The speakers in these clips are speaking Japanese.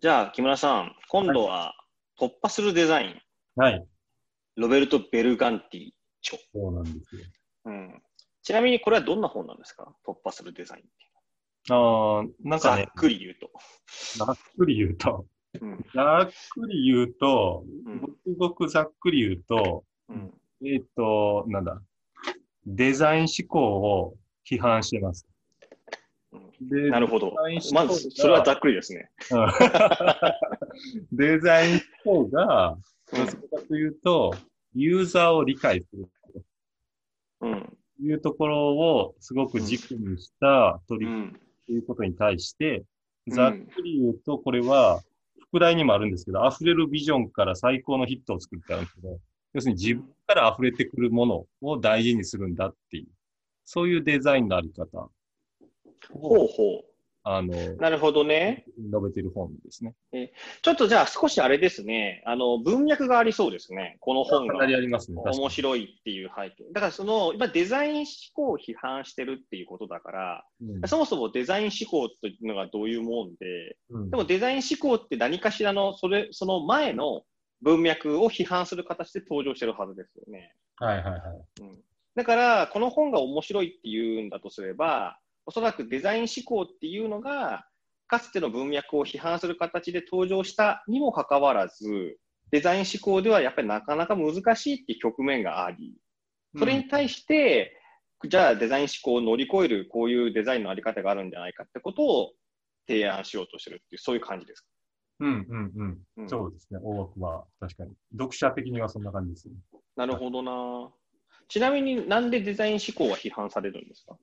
じゃあ、木村さん、今度は突破するデザイン、はい。ロベルト・ベルガンティ著。そうなんですよ。うん、ちなみにこれはどんな本なんですか？突破するデザインって。ああ、なんかねざっ、くり言うと。ざっくり言うと、うんざっくり言うと、うんごくごくざっくり言うと、うんえっ、と、なんだ、デザイン思考を批判してます。でなるほどまず、それはざっくりですね。う んデザイン思考が、うんどちらかというと、ユーザーを理解するうん。というところをすごく軸にした取り組みうん。ということに対して、うんざっくり言うと、これは、副題にもあるんですけど、溢れるビジョンから最高のヒットを作ってあるんですけど、要するに自分から溢れてくるものを大事にするんだっていう、そういうデザインのあり方を、ほうほあの、う。なるほどね。述べてる本ですね。ちょっとじゃあ少しあれですね。あの、文脈がありそうですね。この本がかな。りありますね。面白いっていう背景。だからその、今デザイン思考を批判してるっていうことだから、うんそもそもデザイン思考というのがどういうもんで、うんでもデザイン思考って何かしらの、それ、その前の文脈を批判する形で登場してるはずですよね。はいはいはい。だから、この本が面白いっていうんだとすれば、おそらくデザイン思考っていうのが、かつての文脈を批判する形で登場したにもかかわらず、デザイン思考ではやっぱりなかなか難しいっていう局面があり、それに対して、じゃあデザイン思考を乗り越えるこういうデザインのあり方があるんじゃないかってことを提案しようとしてるっていう、そういう感じですか？うんうんうん。うんそうですね。大枠は確かに。読者的にはそんな感じですね。なるほどな。ちなみになんでデザイン思考は批判されるんですか？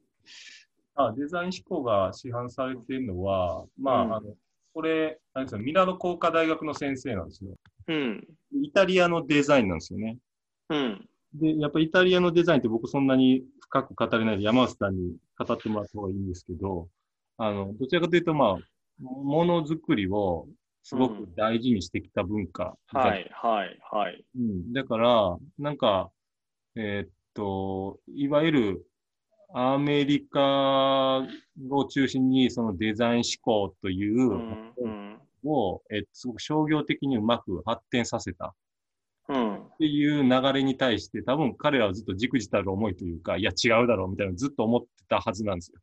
あデザイン思考が市販されているのは、まあ、うんあの、これ、あれですよ、ミラノ工科大学の先生なんですよ。うん。イタリアのデザインなんですよね。うん。で、やっぱりイタリアのデザインって僕そんなに深く語れないで山内さんに語ってもらった方がいいんですけど、あの、どちらかというと、まあ、ものづくりをすごく大事にしてきた文化がはい、はい、はい。うん、だから、なんか、えーっと、いわゆるアメリカを中心にそのデザイン思考というを、えっと、すごく商業的にうまく発展させたっうん。ていう流れに対して、多分彼らはずっとじくじたる思いというか、いや違うだろうみたいなのをずっと思ってたはずなんですよ。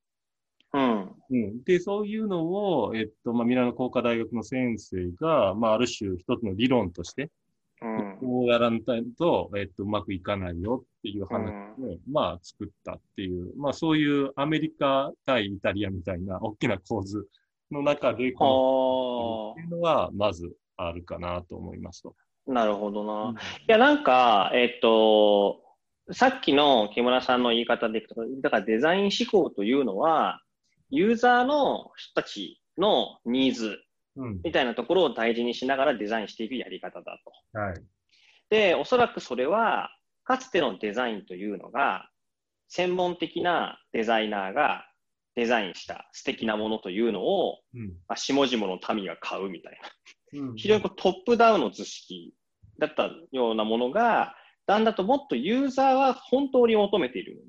うん。うん、で、そういうのを、えっと、まあ、ミラノ工科大学の先生が、まあ、ある種一つの理論として、うん。こうやらんと、えっと、うまくいかないよっていう話を、まあ、作ったっていう、まあ、そういうアメリカ対イタリアみたいな大きな構図の中で、このはっていうのは、まずあるかなと思いますと。あ、なるほどな。いや、なんか、えっと、さっきの木村さんの言い方でいくと、だからデザイン思考というのは、ユーザーの人たちのニーズうん。みたいなところを大事にしながらデザインしていくやり方だと。はい。で、おそらくそれは、かつてのデザインというのが、専門的なデザイナーがデザインした素敵なものというのを、うん。まあ、下々の民が買うみたいな。うん 非常にこうトップダウンの図式だったようなものが、だんだんともっとユーザーは本当に求めているもの、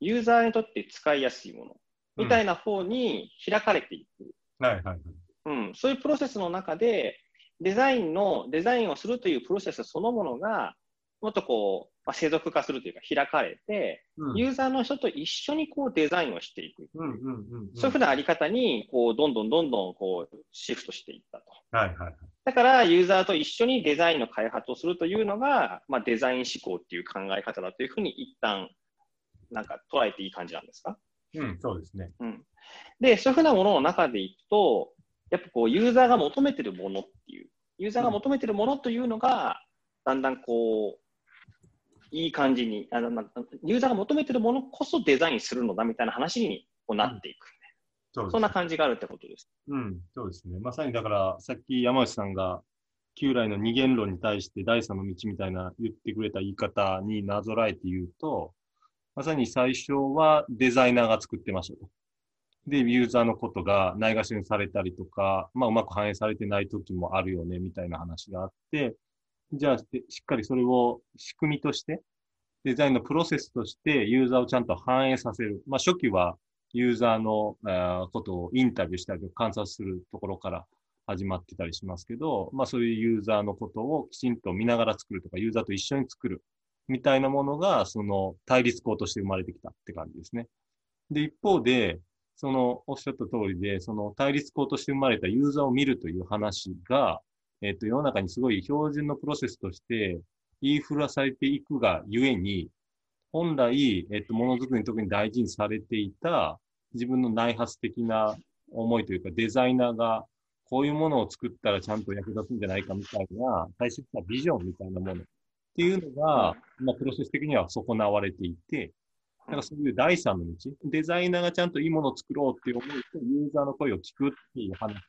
ユーザーにとって使いやすいもの、みたいな方に開かれていく。はいはいはい。うん、そういうプロセスの中で、デザインの、デザインをするというプロセスそのものが、もっとこう、まあ、世俗化するというか開かれて、うんユーザーの人と一緒にこうデザインをしていく。そういうふうなあり方に、こう、どんどんどんどんこう、シフトしていったと。はいはいはい。だから、ユーザーと一緒にデザインの開発をするというのが、まあ、デザイン思考っていう考え方だというふうに一旦、なんか捉えていい感じなんですか？うん、そうですね。うん。で、そういうふうなものの中でいくと、やっぱこう、ユーザーが求めてるものっていう、ユーザーが求めてるものというのが、だんだんこう、いい感じに、あのまあユーザーが求めてるものこそデザインするのだみたいな話にこうなっていく。そうですそんな感じがあるってことです。うん、そうですね。まさにだから、さっき山内さんが、旧来の二元論に対して第三の道みたいな言ってくれた言い方になぞらえて言うと、まさに最初はデザイナーが作ってましたと。で、ユーザーのことがないがしろにされたりとか、まあうまく反映されてない時もあるよね、みたいな話があって、じゃあしっかりそれを仕組みとして、デザインのプロセスとしてユーザーをちゃんと反映させる。まあ初期はユーザーのことをインタビューしたり観察するところから始まってたりしますけど、まあそういうユーザーのことをきちんと見ながら作るとか、ユーザーと一緒に作るみたいなものが、その対立校として生まれてきたって感じですね。で、一方で、そのおっしゃった通りで、その対立校として生まれたユーザーを見るという話が、えっ、と、世の中にすごい標準のプロセスとして言いふらされていくがゆえに、本来、えっ、と、ものづくりに特に大事にされていた自分の内発的な思いというか、デザイナーがこういうものを作ったらちゃんと役立つんじゃないかみたいな、大切なビジョンみたいなものっていうのが、まあ、プロセス的には損なわれていて、なんかそういう第三の道、デザイナーがちゃんといいものを作ろうっていう思いと、ユーザーの声を聞くっていう話。やっ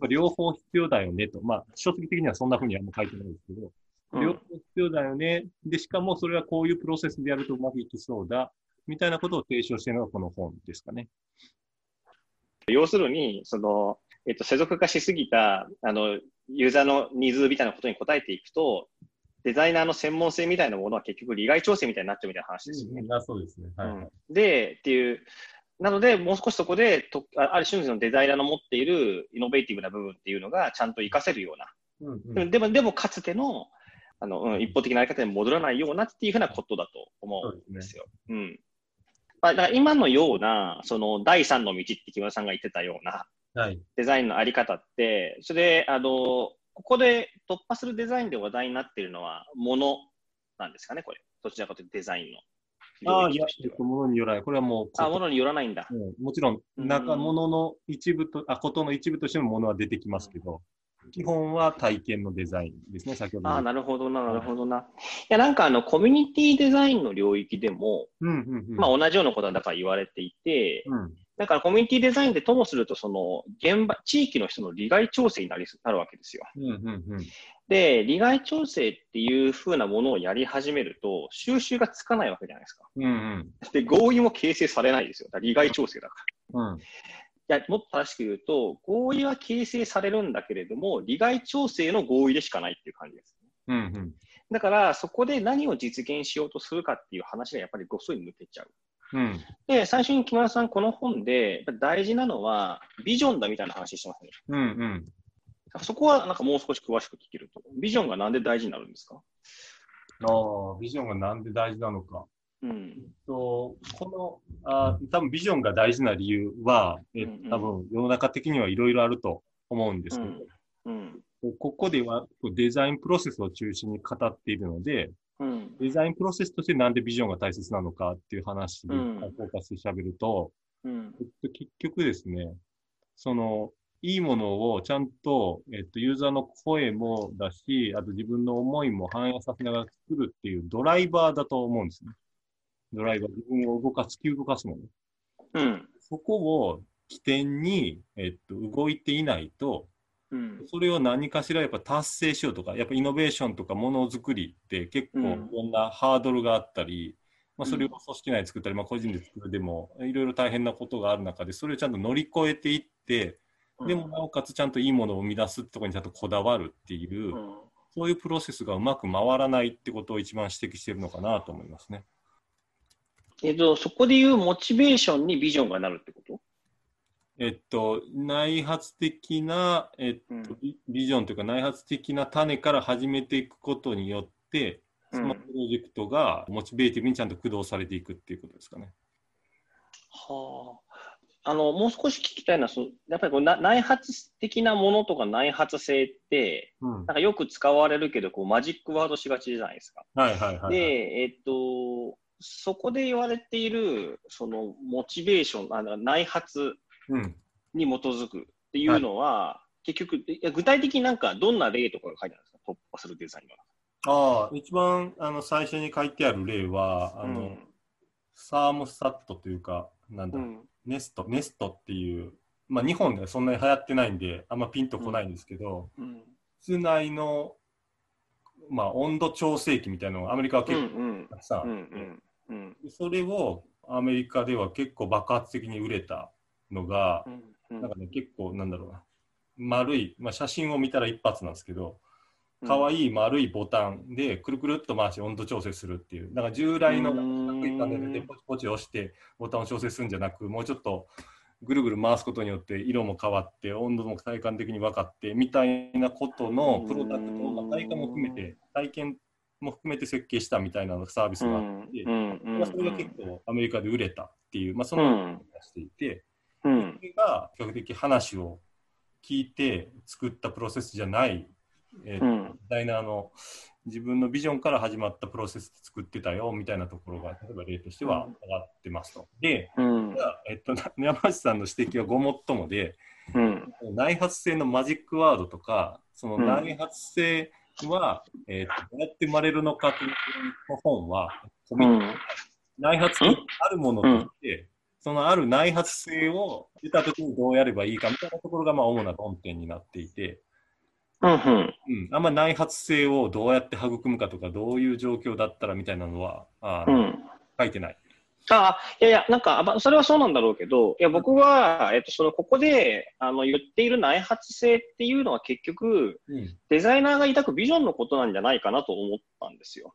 ぱ両方必要だよねと。まあ、書籍的にはそんな風にはもう書いてないですけど、両方必要だよね。で、しかもそれはこういうプロセスでやるとうまくいきそうだ。みたいなことを提唱しているのがこの本ですかね。要するに、その、えっと、世俗化しすぎた、あの、ユーザーのニーズみたいなことに応えていくと、デザイナーの専門性みたいなものは結局利害調整みたいになっちゃうみたいな話ですよね。うん、そうですね。はい、うん、で、っていう、なので、もう少しそこでと、ある種のデザイナーの持っているイノベーティブな部分っていうのがちゃんと活かせるような。うんうん、でも、でもかつての、あの、うん、一方的なやり方に戻らないようなっていうふうなことだと思うんですよ。うすね、うん。まあ、だから今のような、その第三の道って木村さんが言ってたような、デザインのあり方って、それで、あの、ここで突破するデザインで話題になっているのは、ものなんですかね、これ。どちらかというとデザインの。ああ、いや、えっと、ものによらない。これはもう。あ、ものによらないんだ。うん、もちろん、中物の一部と、あ、ことの一部としてもものは出てきますけど、基本は体験のデザインですね、先ほど。あなるほどな、なるほどな。いや、なんかあの、コミュニティデザインの領域でも、うんうんうん、まあ同じようなことはだから言われていて、うん、だからコミュニティデザインでともすると、その現場、地域の人の利害調整になりなるわけですよ。うんうんうん、で、利害調整っていうふうなものをやり始めると、収集がつかないわけじゃないですか。うんうん、で、合意も形成されないですよ。利害調整だから。うん、いや、もっと正しく言うと、合意は形成されるんだけれども、利害調整の合意でしかないっていう感じです、うんうん、だから、そこで何を実現しようとするかっていう話がやっぱりごっそり抜けちゃう。うん、で、最初に木村さん、この本で大事なのはビジョンだみたいな話してますね。うんうん、そこはなんかもう少し詳しく聞けると。ビジョンがなんで大事になるんですか？ああ、ビジョンがなんで大事なのか。うん、とこのあ多分ビジョンが大事な理由は、え多分世の中的にはいろいろあると思うんですけど、うん。うん、ここではデザインプロセスを中心に語っているので、うん、デザインプロセスとしてなんでビジョンが大切なのかっていう話にフォーカスして喋ると、うんえっと、結局ですね、その、いいものをちゃんと、えっと、ユーザーの声もだし、あと自分の思いも反映させながら作るっていうドライバーだと思うんですね。ドライバー、自分を動かす、突き動かすもの。うん。そこを起点に、えっと、動いていないと、うん、それを何かしらやっぱ達成しようとか、やっぱイノベーションとかものづくりって結構いろんなハードルがあったり、まあ、それを組織内で作ったり、まあ、個人で作るでもいろいろ大変なことがある中でそれをちゃんと乗り越えていってでもなおかつちゃんといいものを生み出すってところにちゃんとこだわるっていう、そういうプロセスがうまく回らないってことを一番指摘しているのかなと思いますね。えっと、そこでいうモチベーションにビジョンがなるってことえっと、内発的な、えっと、ビジョンというか内発的な種から始めていくことによって、そのプロジェクトがモチベーティブにちゃんと駆動されていくっていうことですかね。はあ。あの、もう少し聞きたいのは、そやっぱりこう内発的なものとか内発性って、うん、なんかよく使われるけど、こうマジックワードしがちじゃないですか。はいはいはい、はい、で、えっと、そこで言われている、そのモチベーション、あの内発に基づくっていうのは、はい、結局、具体的になんかどんな例とかが書いてあるんですか、突破するデザインは。ああ、一番あの最初に書いてある例は、あの、うん、サーモスタットというか、なんだ、うん、ネスト、ネストっていう、まあ日本ではそんなに流行ってないんで、あんまピンとこないんですけど、うん、室内の、まあ温度調整器みたいなのがアメリカは結構たくさんあって、それをアメリカでは結構爆発的に売れたのが、なんかね、結構なんだろうな、丸い、まあ、写真を見たら一発なんですけど、可愛い丸いボタンでくるくるっと回して温度調整するっていう、だから従来のパネルでポチポチ押してボタンを調整するんじゃなく、もうちょっとぐるぐる回すことによって色も変わって温度も体感的に分かってみたいなことのプロダクトを、まあ、体感も含めて体験も含めて設計したみたいなサービスがあって、まあ、それが結構アメリカで売れたっていう、まあ、そのをしていて、それが比較的話を聞いて作ったプロセスじゃない、えーデザイナーの自分のビジョンから始まったプロセスで作ってたよみたいなところが、例えば例としては上がってますと。で、うん、えっと、山内さんの指摘はごもっともで、うん、内発性のマジックワードとか、その内発性は、うん、えー、どうやって生まれるのかという本は、うん、内発性あるものとして、そのある内発性を得たときにどうやればいいかみたいなところが、まあ、主な論点になっていて、うんうん、あんま内発性をどうやって育むかとか、どういう状況だったらみたいなのは、あうん、書いてない。あいやいや、なんか、それはそうなんだろうけど、いや、僕は、えっと、その、ここで、あの、言っている内発性っていうのは結局、うん、デザイナーが抱くビジョンのことなんじゃないかなと思ったんですよ。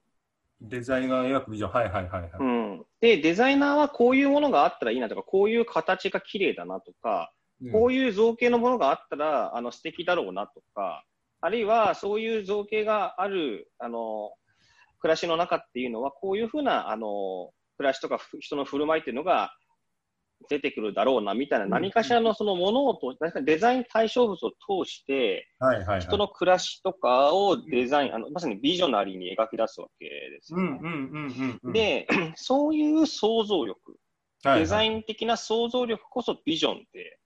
デザイナーが描くビジョン、はいはいはい、はい、うん。で、デザイナーはこういうものがあったらいいなとか、こういう形が綺麗だなとか、うん、こういう造形のものがあったら、あの、素敵だろうなとか、あるいはそういう造形がある、あの、暮らしの中っていうのは、こういうふうな、あの、暮らしとか人の振る舞いっていうのが出てくるだろうな、みたいな何かしらのそのものを通して、デザイン対象物を通して、人の暮らしとかをデザイン、あのまさにビジョナリーに描き出すわけですよ、で、そういう想像力、デザイン的な想像力こそビジョンで、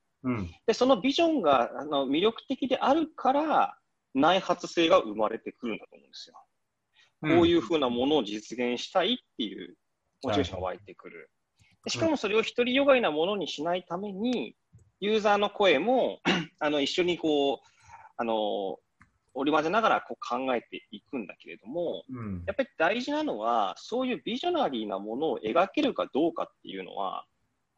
でそのビジョンがあの魅力的であるから、内発性が生まれてくるんだと思うんですよ。こういうふうなものを実現したいっていうモチベーションが湧いてくる。しかもそれを独りよがいなものにしないために、ユーザーの声も あの一緒にこう、あの、織り交ぜながらこう考えていくんだけれども、うん、やっぱり大事なのは、そういうビジョナリーなものを描けるかどうかっていうのは、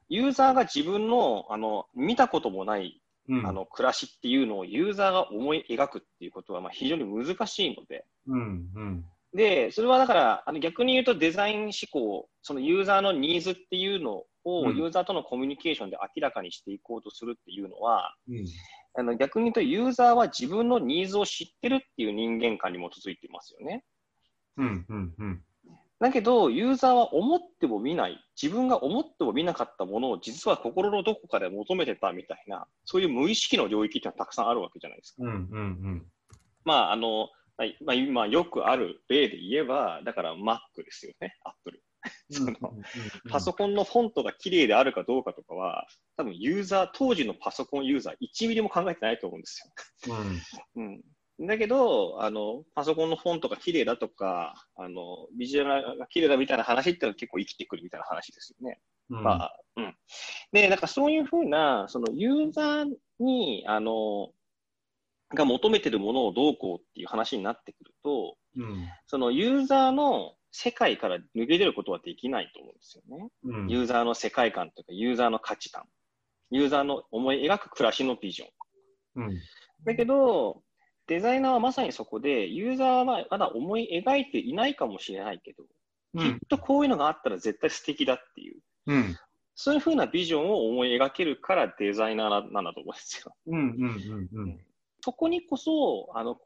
ユーザーが自分のあの見たこともないあの暮らしっていうのをユーザーが思い描くっていうことはまあ非常に難しいので、うんうん、で、それはだからあの逆に言うとデザイン思考、そのユーザーのニーズっていうのをユーザーとのコミュニケーションで明らかにしていこうとするっていうのは、うん、あの逆に言うとユーザーは自分のニーズを知ってるっていう人間観に基づいていますよね。うんうんうん。だけど、ユーザーは思っても見ない、自分が思っても見なかったものを実は心のどこかで求めてたみたいな、そういう無意識の領域ってのはたくさんあるわけじゃないですか。うんうんうん、まあ、あの、まあ、今よくある例で言えば、だから Mac ですよね、Apple。そのパソコンのフォントが綺麗であるかどうかとかは、多分ユーザー、当時のパソコンユーザー1ミリも考えてないと思うんですよ。うん、うんだけど、あの、パソコンのフォントが綺麗だとか、あの、ビジュアルが綺麗だみたいな話ってのは結構生きてくるみたいな話ですよね。うん、まあ、うん。で、なんかそういうふうな、そのユーザーに、あの、が求めてるものをどうこうっていう話になってくると、うん、そのユーザーの世界から抜け出ることはできないと思うんですよね。うん、ユーザーの世界観というか、ユーザーの価値観、ユーザーの思い描く暮らしのビジョン。うん、だけど、デザイナーはまさにそこで、ユーザーはまだ思い描いていないかもしれないけど、うん、きっとこういうのがあったら絶対素敵だっていう、うん、そういうふうなビジョンを思い描けるからデザイナーなんだと思うんですよ。うんうんうんうん、そこにこそ、あの、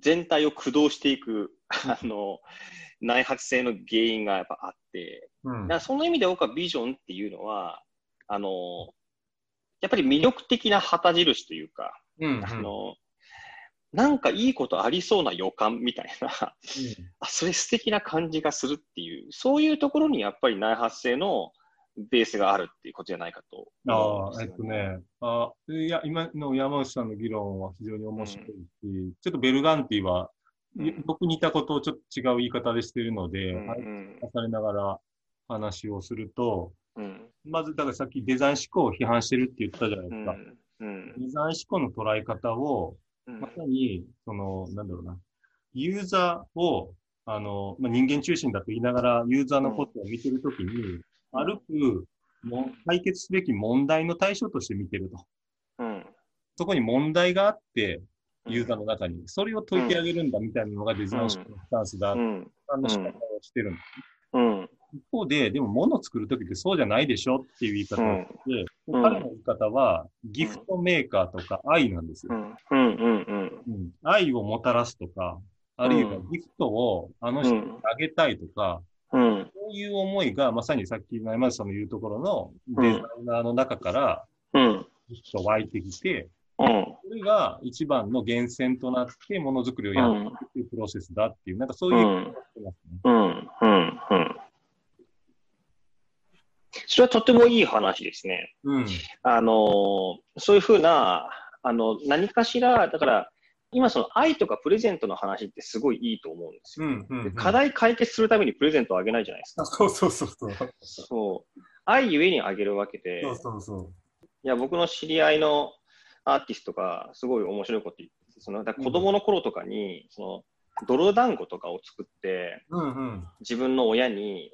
全体を駆動していく、あの、内発性の原因がやっぱあって、うん、だからその意味で僕はビジョンっていうのは、あの、やっぱり魅力的な旗印というか、うんうん、あの、なんかいいことありそうな予感みたいな、うん、あ、それ素敵な感じがするっていう、そういうところにやっぱり内発性のベースがあるっていうことじゃないかと、ね、ああ、えっとね、あいや、今の山内さんの議論は非常に面白いし、うん、ちょっとベルガンティは、うん、僕に似たことをちょっと違う言い方でしているので、うんうん、重ねながら話をすると、うん、まず、だからさっきデザイン思考を批判してるって言ったじゃないですか。うん、デザイン思考の捉え方を、まさに、その、なんだろうな、ユーザーを、あの、まあ、人間中心だと言いながら、ユーザーのことを見てるときに、歩くも、解決すべき問題の対象として見てると。うん。そこに問題があって、ユーザーの中に、それを解いてあげるんだみたいなのがデザインのスタンスだ、うん、あの仕方をしてるんです。うん。一方で、でも物を作るときってそうじゃないでしょっていう言い方をして、彼の言い方は、ギフトメーカーとか愛なんですよ。うん。うん。うん。うん。愛をもたらすとか、あるいはギフトをあの人にあげたいとか、うん。そういう思いがまさにさっきの山内さんの言うところのデザイナーの中からうん。ギフト湧いてきて、うん。それが一番の源泉となってものづくりをやっていくっていうプロセスだっていう、なんかそういうう、ん。うんうんうん。それはとてもいい話ですね。うん。あの、そういうふうな、あの、何かしら、だから、今その愛とかプレゼントの話ってすごいいいと思うんですよ。うん。うん。で課題解決するためにプレゼントをあげないじゃないですか。そうそうそうそう。そう。愛ゆえにあげるわけで、そうそうそいや、僕の知り合いのアーティストがすごい面白いこと言ってて、その、だ子供の頃とかに、その、泥団子とかを作って、う。うんうん。自分の親に、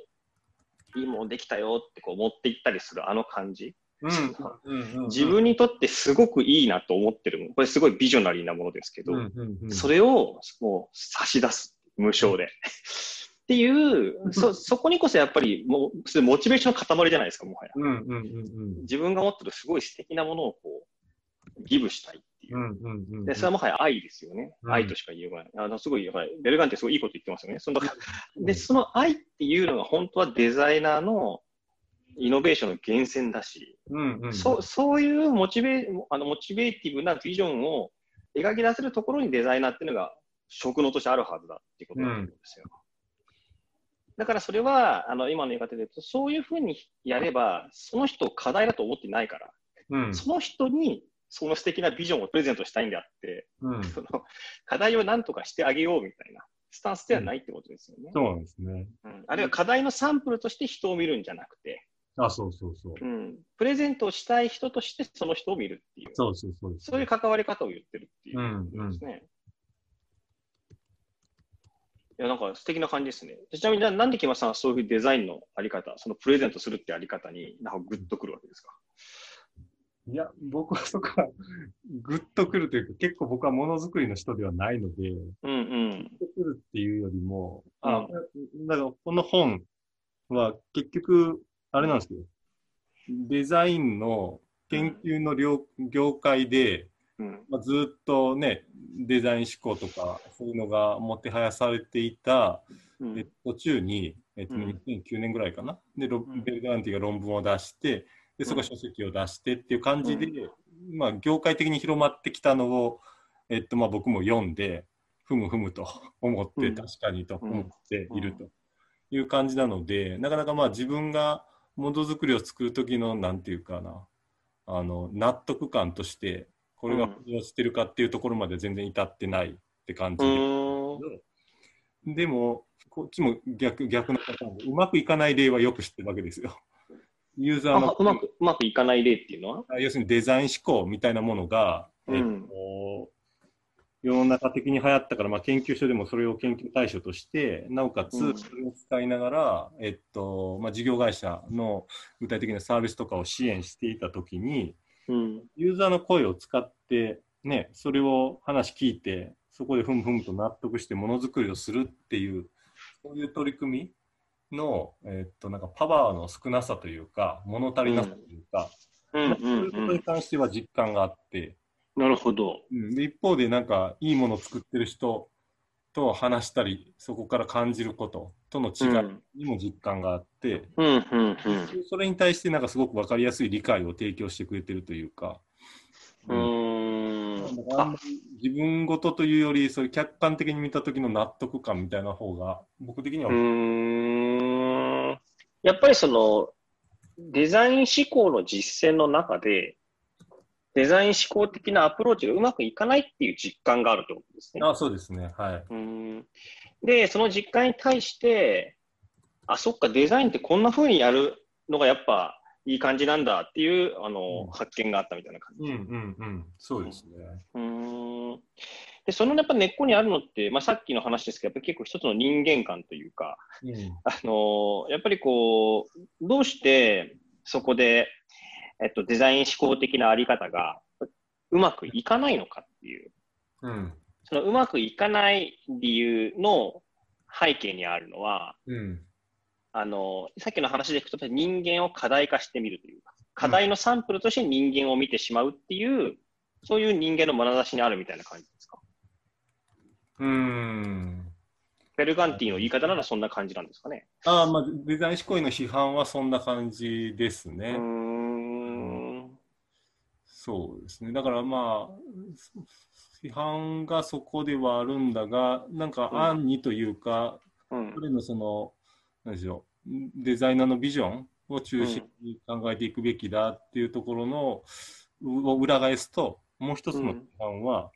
いいものできたよってこう持って行ったりするあの感じ。自分にとってすごくいいなと思ってるもの。これすごいビジョナリーなものですけど。それをもう差し出す。無償で。っていう、そ、そこにこそやっぱりもう、それモチベーションの塊じゃないですか、もはや。自分が持ってるすごい素敵なものをこう、ギブしたいっていう。で、それはもはや愛ですよね。うん愛としか言えない。あの、すごい、やっぱり、ベルガンってすごいいいこと言ってますよね。その、で、その愛っていうのが本当はデザイナーのイノベーションの源泉だし、うんうん。そう、そういうモチベ、あの、モチベーティブなビジョンを描き出せるところにデザイナーっていうのが職能としてあるはずだっていうことなんですよ。だからそれは、あの、今の言い方で言うと、そういうふうにやれば、その人を課題だと思ってないから、うん。その人にその素敵なビジョンをプレゼントしたいんであって、うん。その課題を何とかしてあげようみたいなスタンスではないってことですよね。そうなんですね。うんあるいは課題のサンプルとして人を見るんじゃなくて、あ、そうそうそう。うん、プレゼントをしたい人としてその人を見るっていう、そうそうそうです。そういう関わり方を言ってるっていううんことですね。いや、なんか素敵な感じですね。ちなみにな、なんで木村さんはそういうデザインのあり方、そのプレゼントするってあり方に、なんかグッとくるわけですか？いや、僕はそこは、ぐっとくるというか、結構僕はものづくりの人ではないので、うんうん。グッとくるっていうよりも、あ、うだからこの本は結局、あれなんですけど、デザインの研究の業業界で、うん。まあ、ずっとね、デザイン思考とか、そういうのがもてはやされていた、うん。え途中に、えっと、うん。2009年ぐらいかな？で、ロん。ベルガンティが論文を出して、で、そこ書籍を出してっていう感じで、まあ、業界的に広まってきたのを、えっと、まあ、僕も読んで、ふむふむと 思って、うん。確かにと思っているという感じなので、なかなかまあ、自分がものづくりを作る時の、なんていうかな、あの、納得感として、これが浮上してるかっていうところまで全然至ってないって感じ。うで。ーん。でも、こっちも逆逆のパターンで、うまくいかない例はよく知ってるわけですよ。ユーザーのあうまく、うまくいかない例っていうのは？要するにデザイン思考みたいなものが、うん。えっと、世の中的に流行ったから、まあ、研究所でもそれを研究対象として、なおかつうん。それを使いながら、えっとまあ、事業会社の具体的なサービスとかを支援していたときに、うん。ユーザーの声を使って、ね、それを話聞いて、そこでふむふむと納得してものづくりをするっていう、そういう取り組みの、えっと、なんかパワーの少なさというか、物足りなさというか、うん。まあそういうことに関しては実感があって、なるほど。うん、で一方でなんかいいものを作ってる人と話したり、そこから感じることとの違いにも実感があって。それに対してなんかすごく分かりやすい理解を提供してくれてるというか、うーん。あだからあん自分ごとというより、そういう客観的に見た時の納得感みたいな方が、僕的には、うーん。やっぱりその、デザイン思考の実践の中で、デザイン思考的なアプローチがうまくいかないっていう実感があるってことですね。あそうですね、はい。うーんで、その実感に対して、あ、そっか、デザインってこんな風にやるのがやっぱいい感じなんだっていう、あの、うん発見があったみたいな感じ。うんうんうん、そうですね。うーんで、そのやっぱ根っこにあるのって、まあ、さっきの話ですけど、やっぱり結構一つの人間観というか、うんあのやっぱりこう、どうしてそこで、えっと、デザイン思考的なあり方がうまくいかないのかっていう、うんそのうまくいかない理由の背景にあるのは、うんあの、さっきの話でいくと、人間を課題化してみるというか、課題のサンプルとして人間を見てしまうっていう、そういう人間の眼差しにあるみたいな感じですか？うーん。ベルガンティの言い方ならそんな感じなんですかね？ああ、まあ、デザイン思考への批判はそんな感じですね。うーん。そうですね。だからまあ、批判がそこではあるんだが、なんかうん暗にというか、うん。彼のその、なんでしょう、デザイナーのビジョンを中心に考えていくべきだっていうところの、を裏返すと、もう一つの批判は、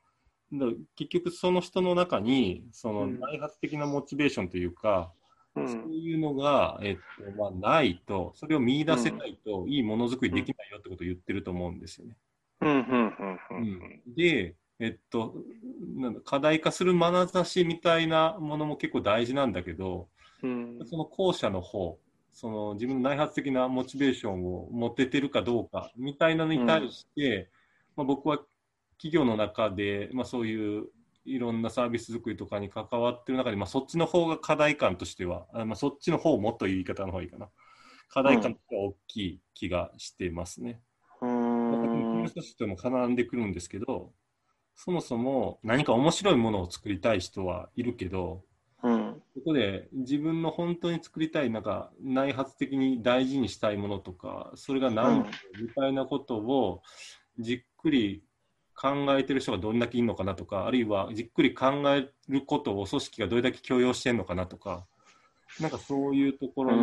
だから結局その人の中に、そのうん内発的なモチベーションというか、うそうんいうのが、えっとまあ、ないと、それを見出せないと、いいものづくりできないよってことを言ってると思うんですよね。うんうんうんうんで、えっと、なんだ課題化する眼差しみたいなものも結構大事なんだけど、うんその後者の方、その自分の内発的なモチベーションを持ててるかどうかみたいなのに対して、まあ、僕は企業の中で、まあ、そういういろんなサービス作りとかに関わってる中で、まあ、そっちの方が課題感としては、あまあ、そっちの方もっと言い方の方がいいかな。課題感が大きい気がしてますね。うーんまあ人とも絡んでくるんですけど、そもそも何か面白いものを作りたい人はいるけど、うんここで自分の本当に作りたい、なんか内発的に大事にしたいものとか、それが何だみたいなことをじっくり考えてる人がどんだけいるのかなとか、あるいはじっくり考えることを組織がどれだけ許容してるのかなとか、なんかそういうとこうろに、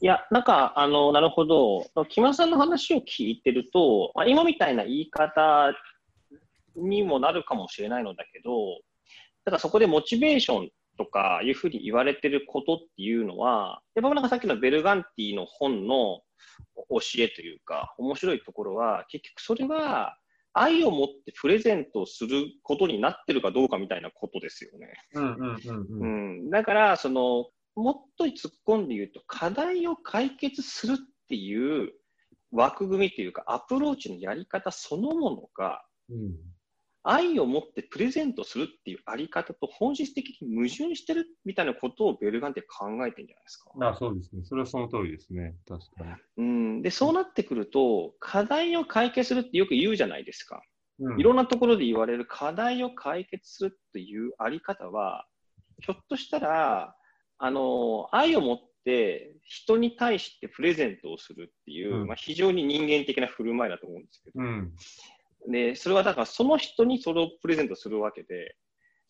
いや、なんか、あの、なるほど。木村さんの話を聞いてると、まあ、今みたいな言い方にもなるかもしれないのだけど、ただそこでモチベーションとかいうふうに言われてることっていうのは、やっぱなんかさっきのベルガンティの本の教えというか、面白いところは、結局それは愛を持ってプレゼントすることになってるかどうかみたいなことですよね。うん、だから、その、もっと突っ込んで言うと、課題を解決するっていう枠組みというか、アプローチのやり方そのものが、うん愛を持ってプレゼントするっていうあり方と本質的に矛盾してるみたいなことをベルガンって考えてるんじゃないですか。ああそうですね。それはその通りですね。確かに。うん、で、そうなってくると、課題を解決するってよく言うじゃないですか。うんいろんなところで言われる課題を解決するっていうあり方は、ひょっとしたら、あの、愛を持って人に対してプレゼントをするっていう、うんまあ、非常に人間的な振る舞いだと思うんですけど、うん。で、それはだからその人にそれをプレゼントするわけで、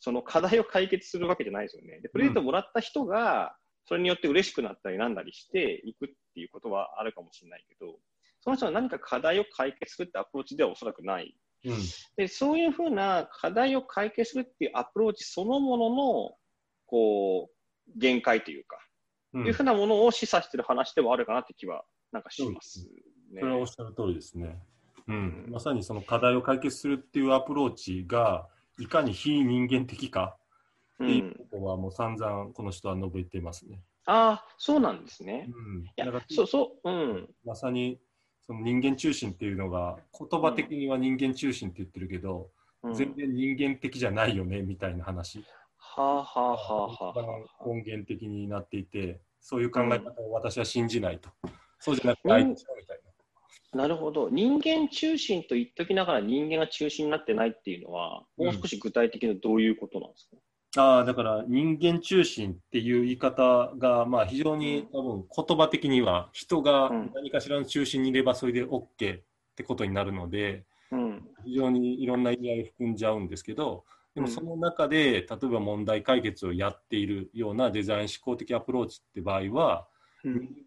その課題を解決するわけじゃないですよね。で、プレゼントもらった人が、それによって嬉しくなったりなんだりしていくっていうことはあるかもしれないけど、その人は何か課題を解決するってアプローチではおそらくないうん。で、そういうふうな課題を解決するっていうアプローチそのものの、こう、限界というか、うんいうふうなものを示唆してる話ではあるかなって気は、なんかしますね。それはおっしゃる通りですね。うん、まさにその課題を解決するっていうアプローチが、いかに非人間的かうっていうんことは、もう散々この人は述べてますね。ああ、そうなんですね。うん、いやそうそう、うん。まさにその人間中心っていうのが、言葉的には人間中心って言ってるけど、うん全然人間的じゃないよねみたいな話。はあはあはあは。根源的になっていて、そういう考え方を私は信じないと。そうじゃなくて、みたいな。なるほど。人間中心と言っときながら人間が中心になってないっていうのは、もう少し具体的にどういうことなんですか、ああ、だから人間中心っていう言い方が、まあ非常に多分言葉的には人がうん何かしらの中心にいればそれで OK ってことになるので、うん。非常にいろんな意味合いを含んじゃうんですけど、でもうんその中で、例えば問題解決をやっているようなデザイン思考的アプローチって場合は、うん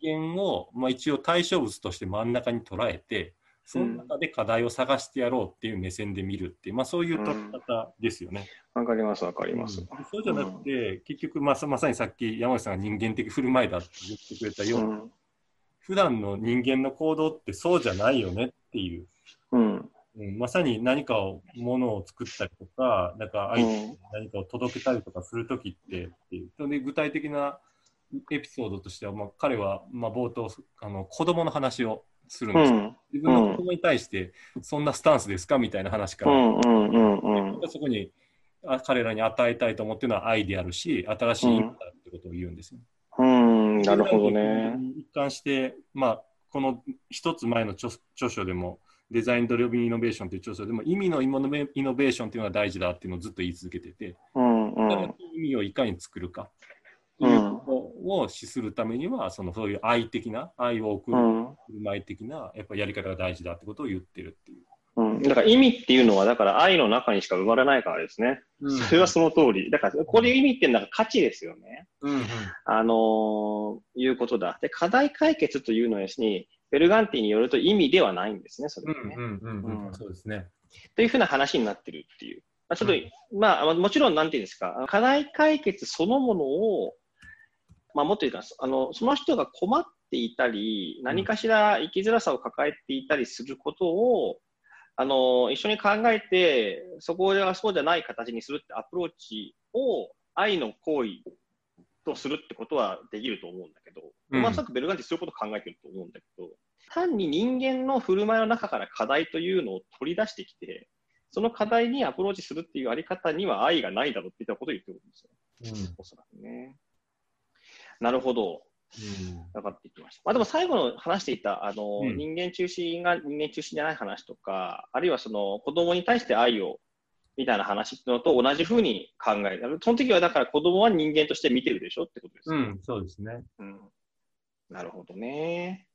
人間を、まあ、一応対象物として真ん中に捉えて、その中で課題を探してやろうっていう目線で見るっていう、まあ、そういう取り方ですよね。わかります、わかります。うんそうじゃなくて、結局まさ、まさにさっき山内さんが人間的振る舞いだって言ってくれたように、うん。普段の人間の行動ってそうじゃないよねっていう、うん。うん、まさに何かを、ものを作ったりとか、なんか相手に何かを届けたりとかするときってっていう、で具体的なエピソードとしては、まあ、彼はまあ冒頭あの子供の話をするんですよ、うん。自分の子供に対してそんなスタンスですかみたいな話から、うん。うん。うん。うん。そこにあ彼らに与えたいと思っているのは愛であるし、新しい意味だってことを言うんですよ。うん。ん、なるほどね。一貫して、まあ、この一つ前の著著書でも、デザインドリブンイノベーションという著書でも、意味のイノベイノベーションというのが大事だっていうのをずっと言い続けてて、うん、うん。意味をいかに作るかということを資するためには、そのそういう愛的な、愛を送るうん振る舞い的なやっぱやり方が大事だってことを言ってるっていう。うん、だから意味っていうのは、だから愛の中にしか生まれないからですね。それはその通り。だから、これ意味っていうのは価値ですよね。うんうんあのーいうことだ。で、課題解決というのはですね、ベルガンティによると意味ではないんですね、それはね。うんうんうんうん。そうですね。というふうな話になってるっていう。まあ、ちょっと、まあ、もちろん、なんていうんですか、課題解決そのものを、まあ、もっと言うと、あの、その人が困っていたり、何かしら生きづらさを抱えていたりすることを、あの、一緒に考えて、そこではそうじゃない形にするってアプローチを愛の行為とするってことはできると思うんだけど、うん。まあ、おそらくベルガンティそういうことを考えてると思うんだけど、単に人間の振る舞いの中から課題というのを取り出してきて、その課題にアプローチするっていうあり方には愛がないだろうっていったことを言ってるんですよ。おそらくね。なるほど。分かってきました。まあ、でも最後の話していた、あの、うん人間中心が人間中心じゃない話とか、あるいはその子供に対して愛を、みたいな話っていうのと同じふうに考える。その時はだから子供は人間として見てるでしょってことですよね。うん、そうですね。うんなるほどね。